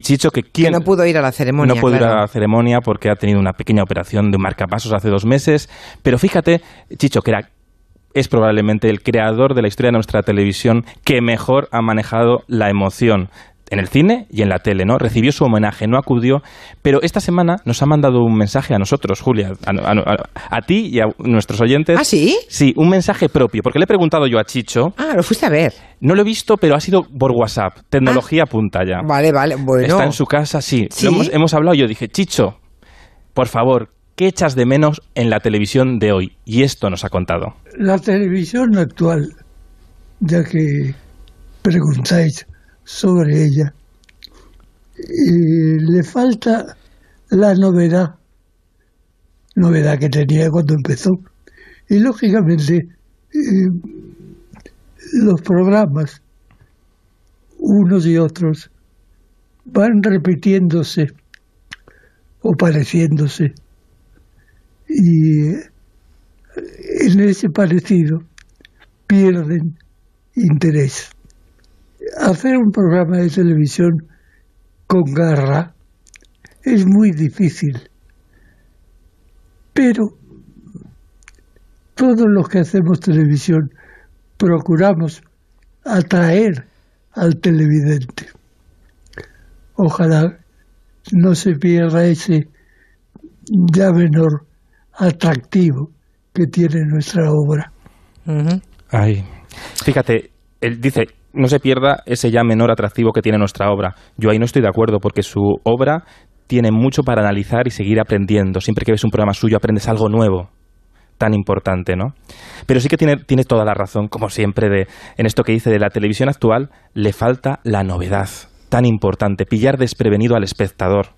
Chicho, que, no pudo ir a la ceremonia. No pudo ir a la ceremonia porque ha tenido una pequeña operación de marcapasos hace dos meses. Pero fíjate, Chicho, que era, es probablemente el creador de la historia de nuestra televisión que mejor ha manejado la emoción en el cine y en la tele, ¿no? Recibió su homenaje, no acudió, pero esta semana nos ha mandado un mensaje a nosotros, Julia, a, a- a- a ti y a nuestros oyentes. ¿Ah, sí? Sí, un mensaje propio, porque le he preguntado yo a Chicho, Ah, lo fuiste a ver. no lo he visto, pero ha sido por WhatsApp, tecnología punta ya. Vale, vale, bueno. Está en su casa, sí. ¿Sí? Lo hemos, hemos hablado. Yo dije, Chicho, por favor, ¿qué echas de menos en la televisión de hoy? Y esto nos ha contado. La televisión actual, ya que preguntáis sobre ella, eh, le falta la novedad, novedad que tenía cuando empezó. Y lógicamente eh, los programas, unos y otros, van repitiéndose o pareciéndose. Y en ese parecido pierden interés. Hacer un programa de televisión con garra es muy difícil, pero todos los que hacemos televisión procuramos atraer al televidente. Ojalá no se pierda ese ya menor atractivo que tiene nuestra obra. Ay. Fíjate, él dice, no se pierda ese ya menor atractivo que tiene nuestra obra. Yo ahí no estoy de acuerdo porque su obra tiene mucho para analizar y seguir aprendiendo. Siempre que ves un programa suyo aprendes algo nuevo tan importante, ¿no? Pero sí que tiene, tiene toda la razón, como siempre, de, en esto que dice de la televisión actual, le falta la novedad tan importante, pillar desprevenido al espectador.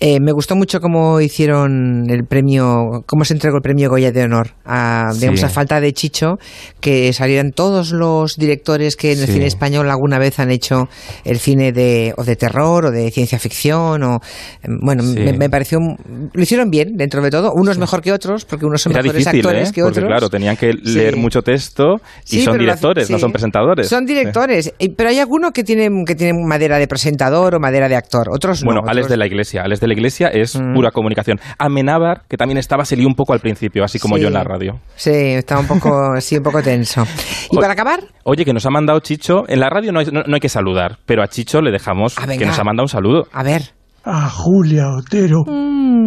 Eh, me gustó mucho cómo hicieron el premio, cómo se entregó el premio Goya de honor a, digamos, Sí. a falta de Chicho, que salieran todos los directores que en el cine español alguna vez han hecho el cine de, o de terror o de ciencia ficción o, em, bueno, Sí. me, me pareció, lo hicieron bien dentro de todo, unos mejor que otros, porque unos son Era mejores difícil, actores ¿eh? que Porque otros. claro, tenían que leer mucho texto y son directores, no son presentadores. Son directores, pero hay alguno que tiene, que tiene madera de presentador o madera de actor, otros no. Bueno, Alex otros- de la Iglesia. Alex de la Iglesia es Mm. pura comunicación. Amenábar, que también estaba, se lió un poco al principio, así como Sí. yo en la radio. Sí, estaba un poco, sí, un poco tenso. ¿Y Oye, para acabar? Oye, que nos ha mandado Chicho. En la radio no hay, no- no hay que saludar, pero a Chicho le dejamos Ah, que nos ha mandado un saludo. A ver. A Julia Otero,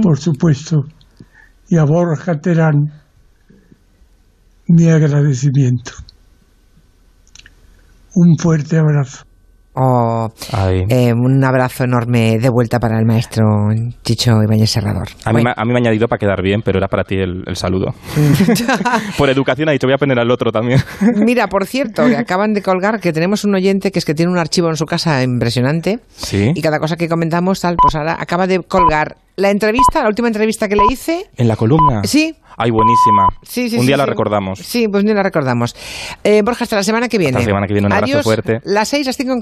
por supuesto, y a Borja Terán, mi agradecimiento. Un fuerte abrazo. Oh, Ay. eh, un abrazo enorme de vuelta para el maestro Chicho Ibáñez Serrador. A mí, Bueno, me- a mí me ha añadido para quedar bien, pero era para ti el, el saludo. Por educación ha dicho, voy a poner al otro también. Mira, por cierto, que acaban de colgar que tenemos un oyente que es que tiene un archivo en su casa impresionante Sí. y cada cosa que comentamos tal, pues ahora acaba de colgar la entrevista, la última entrevista que le hice. En la columna. Sí. Ay, buenísima. Sí, sí, un sí, día la recordamos. Sí, pues ni la recordamos. Eh, Borja, hasta la semana que viene. la semana que viene, un abrazo fuerte. Las seis, las cinco en